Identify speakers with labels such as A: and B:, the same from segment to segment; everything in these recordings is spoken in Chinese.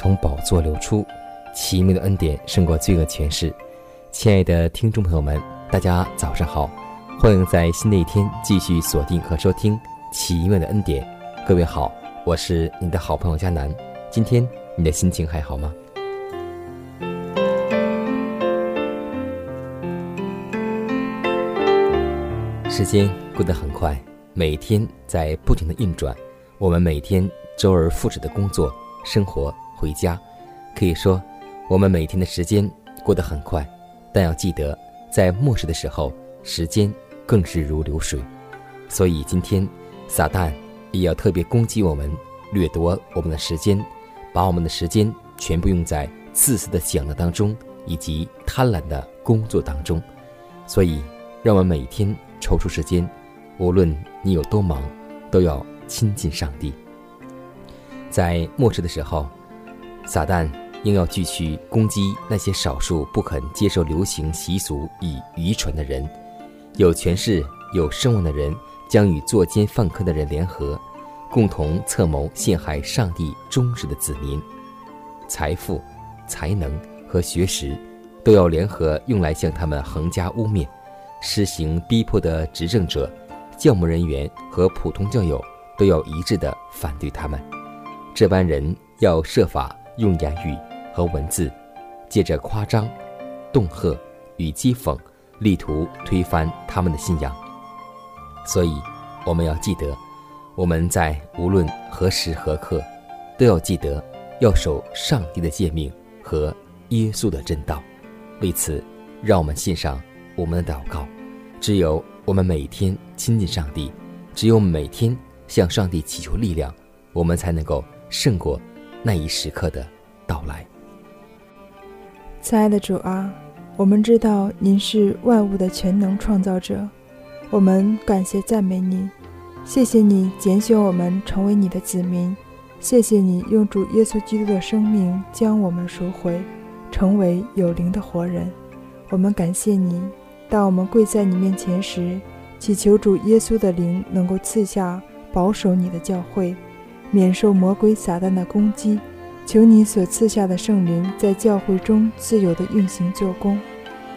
A: 从宝座流出，奇妙的恩典胜过罪恶权势。亲爱的听众朋友们，大家早上好，欢迎在新的一天继续锁定和收听奇妙的恩典。各位好，我是你的好朋友佳楠。今天你的心情还好吗？时间过得很快，每天在不停的运转，我们每天周而复始的工作。生活回家，可以说，我们每天的时间过得很快，但要记得，在末世的时候，时间更是如流水。所以今天，撒旦也要特别攻击我们，掠夺我们的时间，把我们的时间全部用在自私的享乐当中，以及贪婪的工作当中。所以，让我们每天抽出时间，无论你有多忙，都要亲近上帝。在末世的时候，撒旦应要继续攻击那些少数不肯接受流行习俗与愚蠢的人。有权势、有声望的人将与作奸犯科的人联合，共同策谋陷害上帝忠实的子民。财富、才能和学识都要联合用来向他们横加污蔑，施行逼迫的执政者、教牧人员和普通教友都要一致的反对他们。这班人要设法用言语和文字，借着夸张、恫吓与讥讽，力图推翻他们的信仰。所以，我们要记得，我们在无论何时何刻，都要记得要守上帝的诫命和耶稣的正道。为此，让我们献上我们的祷告。只有我们每天亲近上帝，只有每天向上帝祈求力量，我们才能够。胜过那一时刻的到来。
B: 亲爱的主啊，我们知道您是万物的全能创造者，我们感谢赞美你，谢谢你拣选我们成为你的子民，谢谢你用主耶稣基督的生命将我们赎回，成为有灵的活人。我们感谢你，当我们跪在你面前时，祈求主耶稣的灵能够赐下保守你的教会。免受魔鬼撒旦的攻击，求你所赐下的圣灵在教会中自由地运行做工。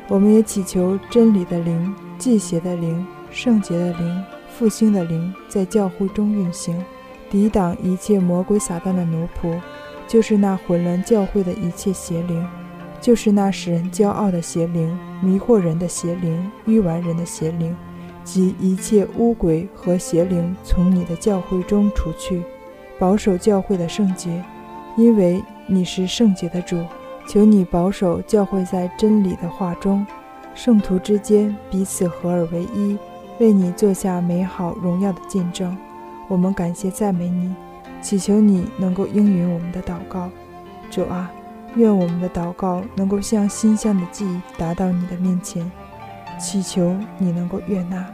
B: 我们也祈求真理的灵、祭邪的灵、圣洁的灵、复兴的灵在教会中运行，抵挡一切魔鬼撒旦的奴仆，就是那混乱教会的一切邪灵，就是那使人骄傲的邪灵、迷惑人的邪灵、愚顽人的邪灵，及一切污鬼和邪灵，从你的教会中除去。保守教会的圣洁，因为你是圣洁的主。求你保守教会在真理的话中，圣徒之间彼此合而为一，为你做下美好荣耀的见证。我们感谢赞美你，祈求你能够应允我们的祷告。主啊，愿我们的祷告能够像馨香的祭达到你的面前。祈求你能够悦纳，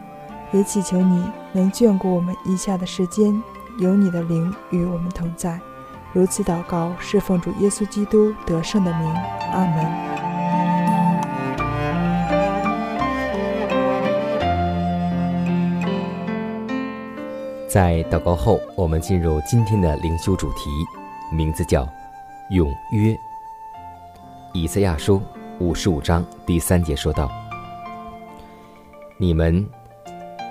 B: 也祈求你能眷顾我们以下的时间。有你的灵与我们同在，如此祷告是奉主耶稣基督得胜的名，阿门。
A: 在祷告后，我们进入今天的灵修主题，名字叫“永约”。以赛亚书五十五章第三节说道：“你们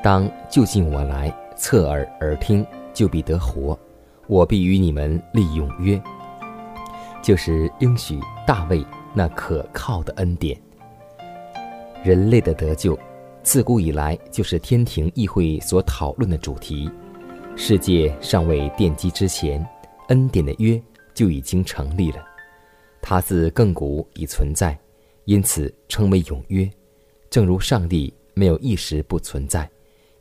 A: 当就近我来，侧耳而听，就必得活。我必与你们立永约，就是应许大卫那可靠的恩典。人类的得救，自古以来就是天庭议会所讨论的主题。”世界尚未奠基之前，恩典的约就已经成立了。它自亘古已存在，因此称为永约。正如上帝没有一时不存在，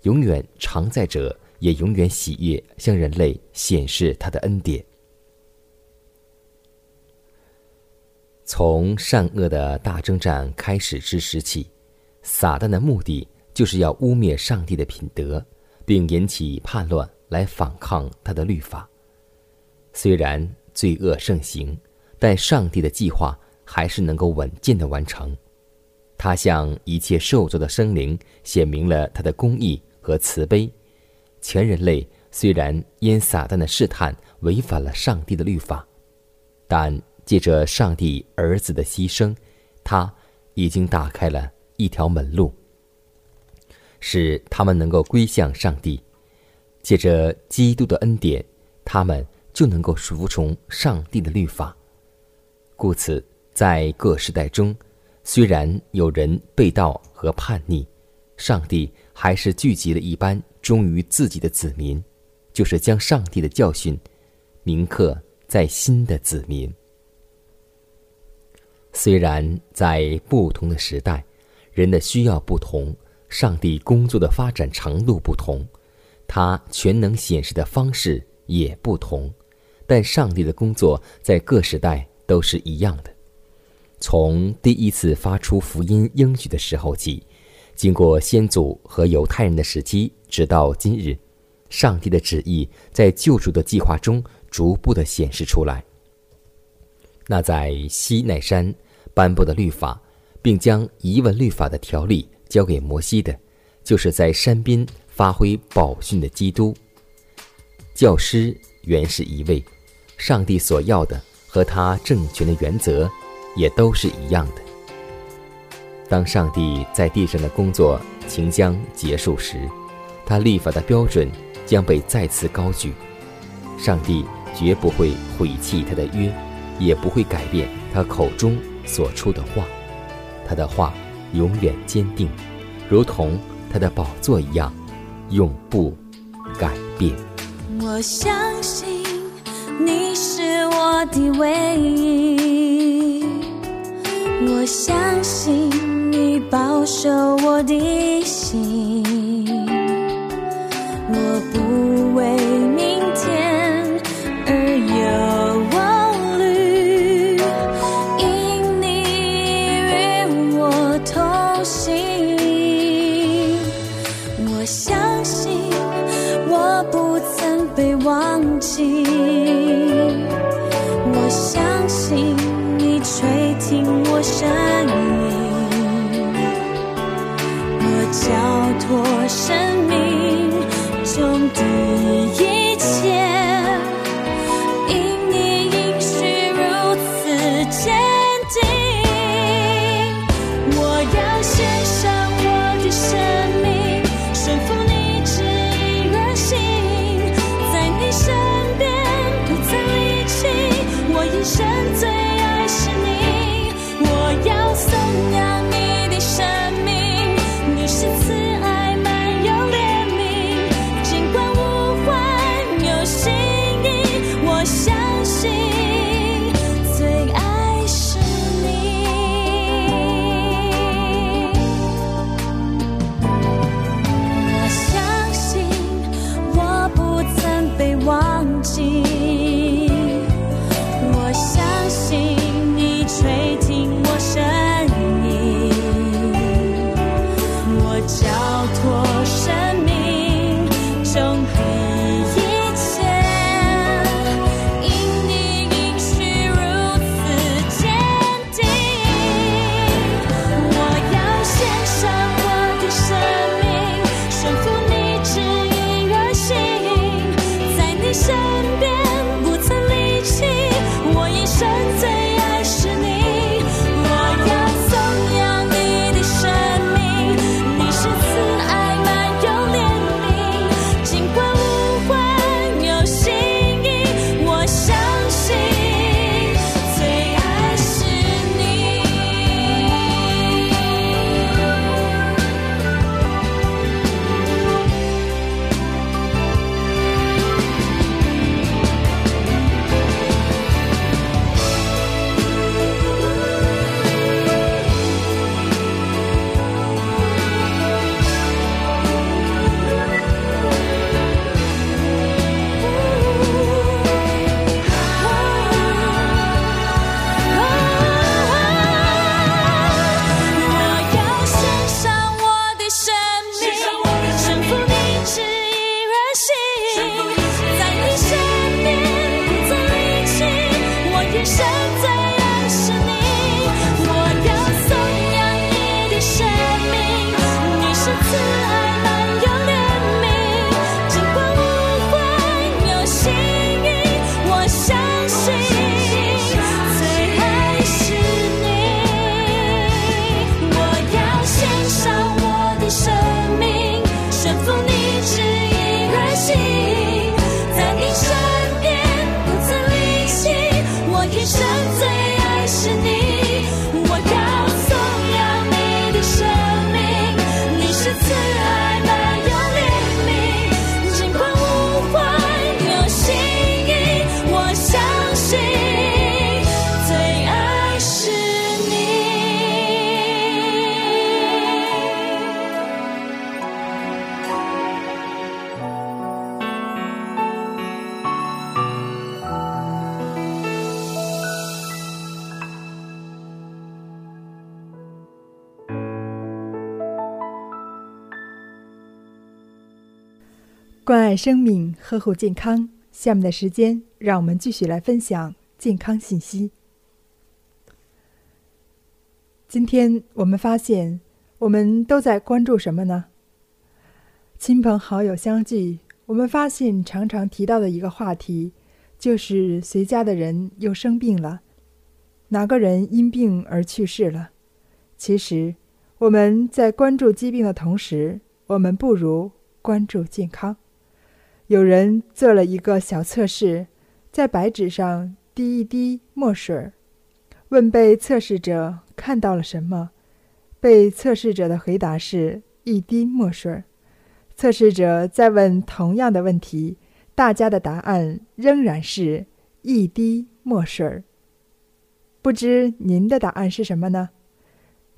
A: 永远常在者也永远喜悦向人类显示他的恩典。从善恶的大征战开始之时起，撒旦的目的就是要污蔑上帝的品德，并引起叛乱。来反抗他的律法。虽然罪恶盛行，但上帝的计划还是能够稳健的完成。他向一切受造的生灵显明了他的公义和慈悲。全人类虽然因撒旦的试探违反了上帝的律法，但借着上帝儿子的牺牲，他已经打开了一条门路，使他们能够归向上帝。借着基督的恩典，他们就能够服从上帝的律法。故此，在各时代中，虽然有人被盗和叛逆，上帝还是聚集了一般忠于自己的子民，就是将上帝的教训铭刻在新的子民。虽然在不同的时代，人的需要不同，上帝工作的发展程度不同。他全能显示的方式也不同，但上帝的工作在各时代都是一样的。从第一次发出福音应许的时候起，经过先祖和犹太人的时期，直到今日，上帝的旨意在救赎的计划中逐步的显示出来。那在西奈山颁布的律法，并将遗文律法的条例交给摩西的，就是在山边。发挥宝训的基督教师原是一位，上帝所要的和他政权的原则也都是一样的。当上帝在地上的工作情将结束时，他立法的标准将被再次高举。上帝绝不会毁弃他的约，也不会改变他口中所出的话，他的话永远坚定，如同他的宝座一样。永不改变。
C: 我相信你是我的唯一，我相信你保守我的心，我不
B: 关爱生命，呵护健康。下面的时间，让我们继续来分享健康信息。今天我们发现，我们都在关注什么呢？亲朋好友相聚，我们发现常常提到的一个话题，就是谁家的人又生病了，哪个人因病而去世了。其实，我们在关注疾病的同时，我们不如关注健康。有人做了一个小测试，在白纸上滴一滴墨水，问被测试者看到了什么。被测试者的回答是一滴墨水。测试者再问同样的问题，大家的答案仍然是一滴墨水。不知您的答案是什么呢？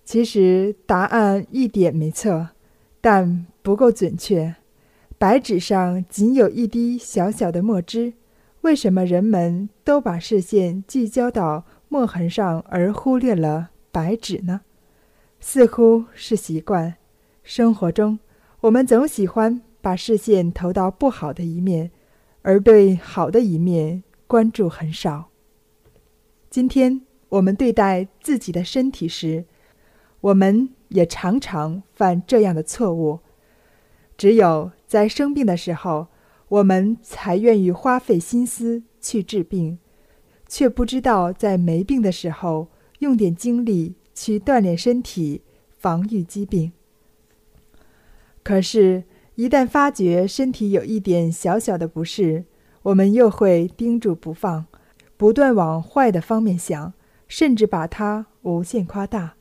B: 其实答案一点没错，但不够准确。白纸上仅有一滴小小的墨汁，为什么人们都把视线聚焦到墨痕上，而忽略了白纸呢？似乎是习惯。生活中，我们总喜欢把视线投到不好的一面，而对好的一面关注很少。今天我们对待自己的身体时，我们也常常犯这样的错误。只有在生病的时候，我们才愿意花费心思去治病，却不知道在没病的时候用点精力去锻炼身体，防御疾病。可是，一旦发觉身体有一点小小的不适，我们又会盯住不放，不断往坏的方面想，甚至把它无限夸大，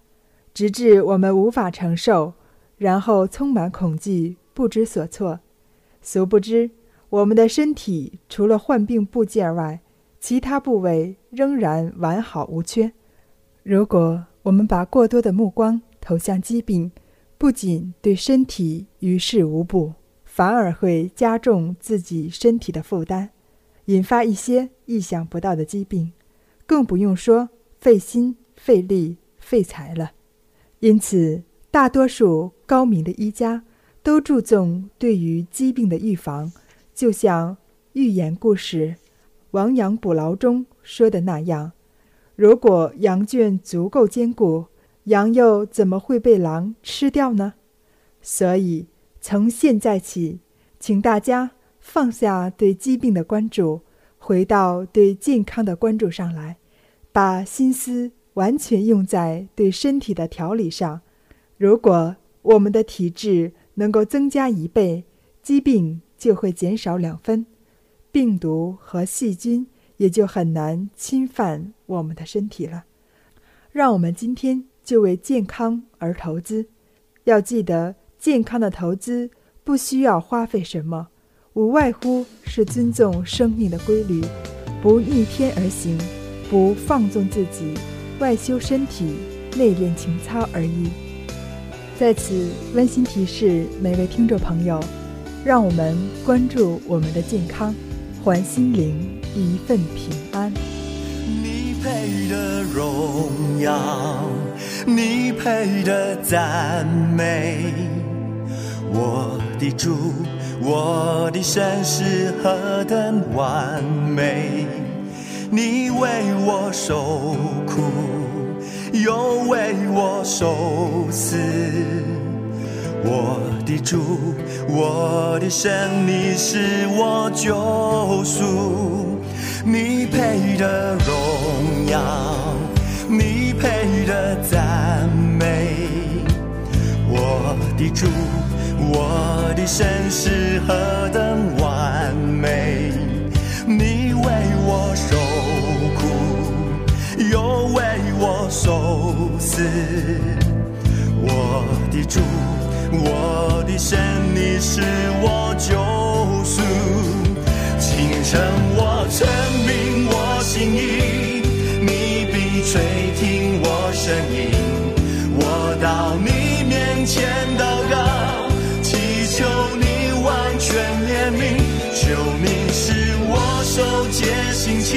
B: 直至我们无法承受，然后充满恐惧。不知所措，殊不知，我们的身体除了患病部件外，其他部位仍然完好无缺。如果我们把过多的目光投向疾病，不仅对身体于事无补，反而会加重自己身体的负担，引发一些意想不到的疾病，更不用说费心、费力、费财了。因此，大多数高明的医家。都注重对于疾病的预防，就像寓言故事《亡羊补牢》中说的那样：如果羊圈足够坚固，羊又怎么会被狼吃掉呢？所以，从现在起，请大家放下对疾病的关注，回到对健康的关注上来，把心思完全用在对身体的调理上。如果我们的体质，能够增加一倍，疾病就会减少两分，病毒和细菌也就很难侵犯我们的身体了。让我们今天就为健康而投资。要记得，健康的投资不需要花费什么，无外乎是尊重生命的规律，不逆天而行，不放纵自己，外修身体，内练情操而已。在此温馨提示每位听众朋友，让我们关注我们的健康，还心灵一份平安。
D: 你配的荣耀，你配的赞美，我的主，我的神是何等完美，你为我受苦。又为我受死，我的主，我的神，你是我救赎，你配的荣耀，你配的赞美，我的主，我的神是何等完美，你为我受苦，又为。我受死，我的主，我的神，你是我救赎。清晨我证明我心意，你必垂听我声音。我到你面前祷告，祈求你完全怜悯，求你使我受戒心情，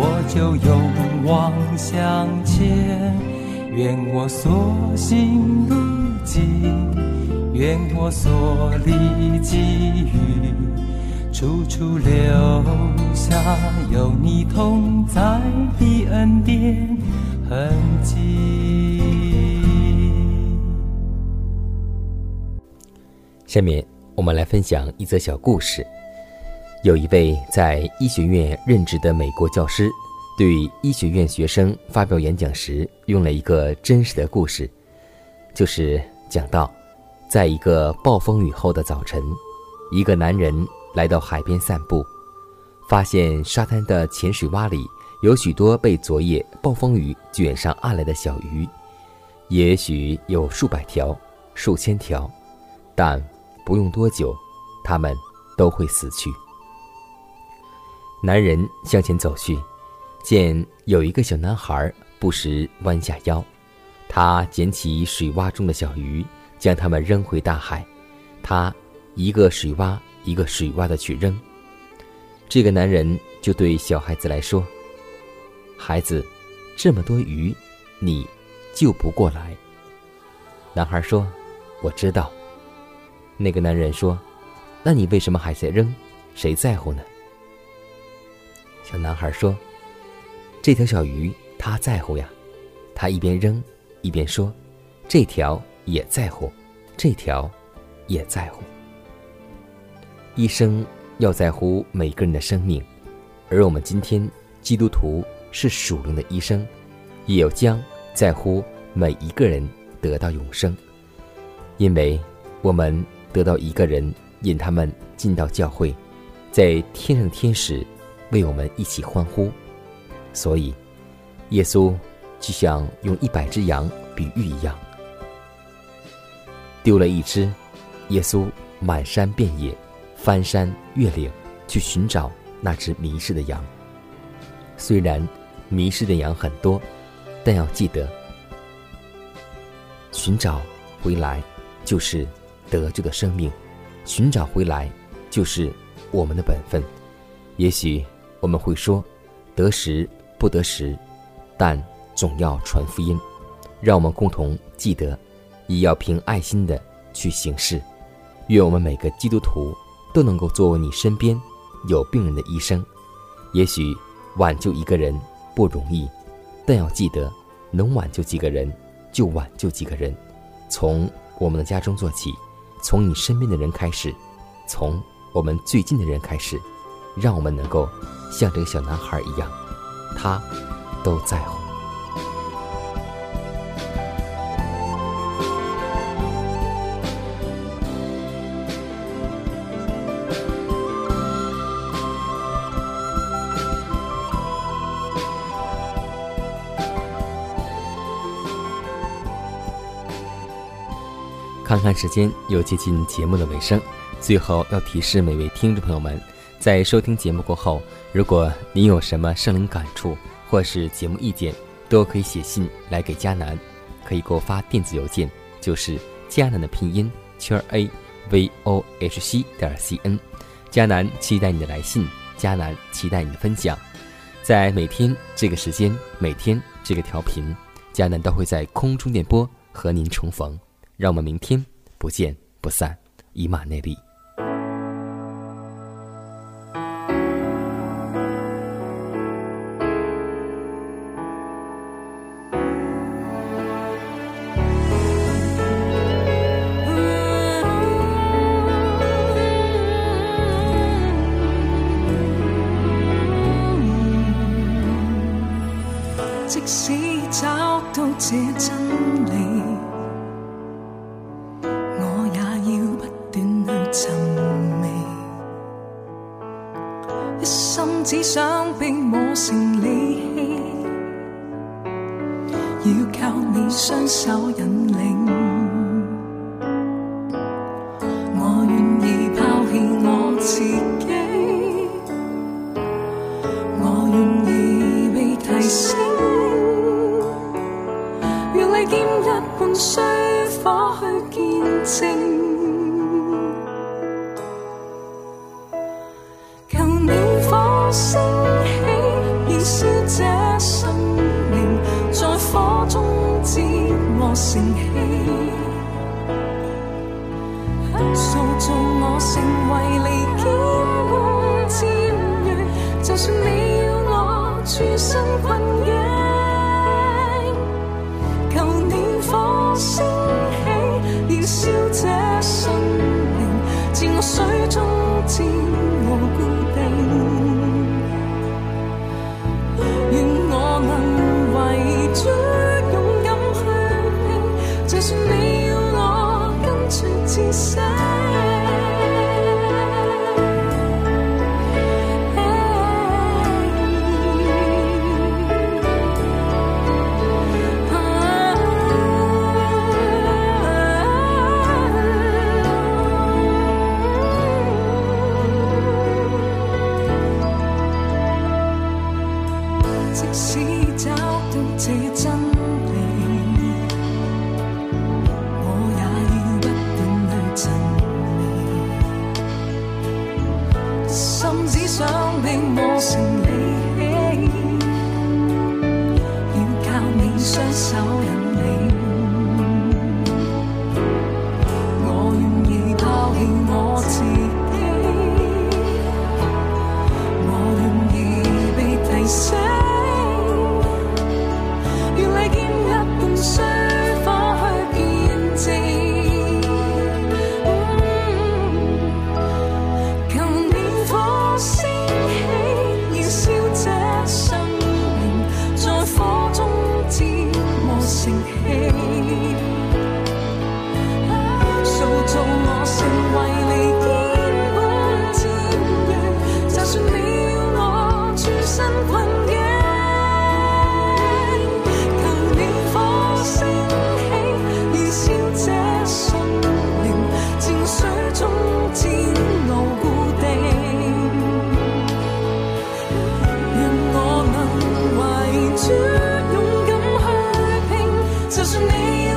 E: 我就勇往向前。愿我所行路径，愿我所立给予，处处留下有你同在的恩典痕迹。
A: 下面我们来分享一则小故事。有一位在医学院任职的美国教师，对医学院学生发表演讲时，用了一个真实的故事，就是讲到，在一个暴风雨后的早晨，一个男人来到海边散步，发现沙滩的浅水洼里有许多被昨夜暴风雨卷上岸来的小鱼，也许有数百条、数千条，但不用多久，它们都会死去。男人向前走去，见有一个小男孩不时弯下腰，他捡起水洼中的小鱼，将它们扔回大海。他一个水洼一个水洼的去扔。这个男人就对小孩子来说：“孩子，这么多鱼，你救不过来。”男孩说：“我知道。”那个男人说：“那你为什么还在扔？谁在乎呢？”小男孩说：“这条小鱼他在乎呀。”他一边扔一边说：“这条也在乎，这条也在乎。”医生要在乎每个人的生命，而我们今天基督徒是属灵的医生，也要将在乎每一个人得到永生。因为我们得到一个人引他们进到教会，在天上的天使为我们一起欢呼，所以耶稣就像用一百只羊比喻一样，丢了一只，耶稣满山遍野，翻山越岭去寻找那只迷失的羊。虽然迷失的羊很多，但要记得，寻找回来。就是得救的生命，寻找回来就是我们的本分。也许我们会说，得时不得时，但总要传福音。让我们共同记得，也要凭爱心的去行事。愿我们每个基督徒都能够作为你身边有病人的医生。也许挽救一个人不容易，但要记得，能挽救几个人就挽救几个人。从我们的家中做起，从你身边的人开始，从我们最近的人开始，让我们能够像这个小男孩一样，他都在乎。看看时间，又接近节目的尾声。最后要提示每位听众朋友们，在收听节目过后，如果您有什么生灵感触或是节目意见，都可以写信来给迦南，可以给我发电子邮件，就是迦南的拼音圈 a v o h c 点 c n。迦南期待你的来信，迦南期待你的分享。在每天这个时间，每天这个调频，迦南都会在空中电波和您重逢。让我们明天不见不散，以马内利。
F: 我愿意抛弃我自己，我愿意被提升。如利剑一般，需火去见证。就是你。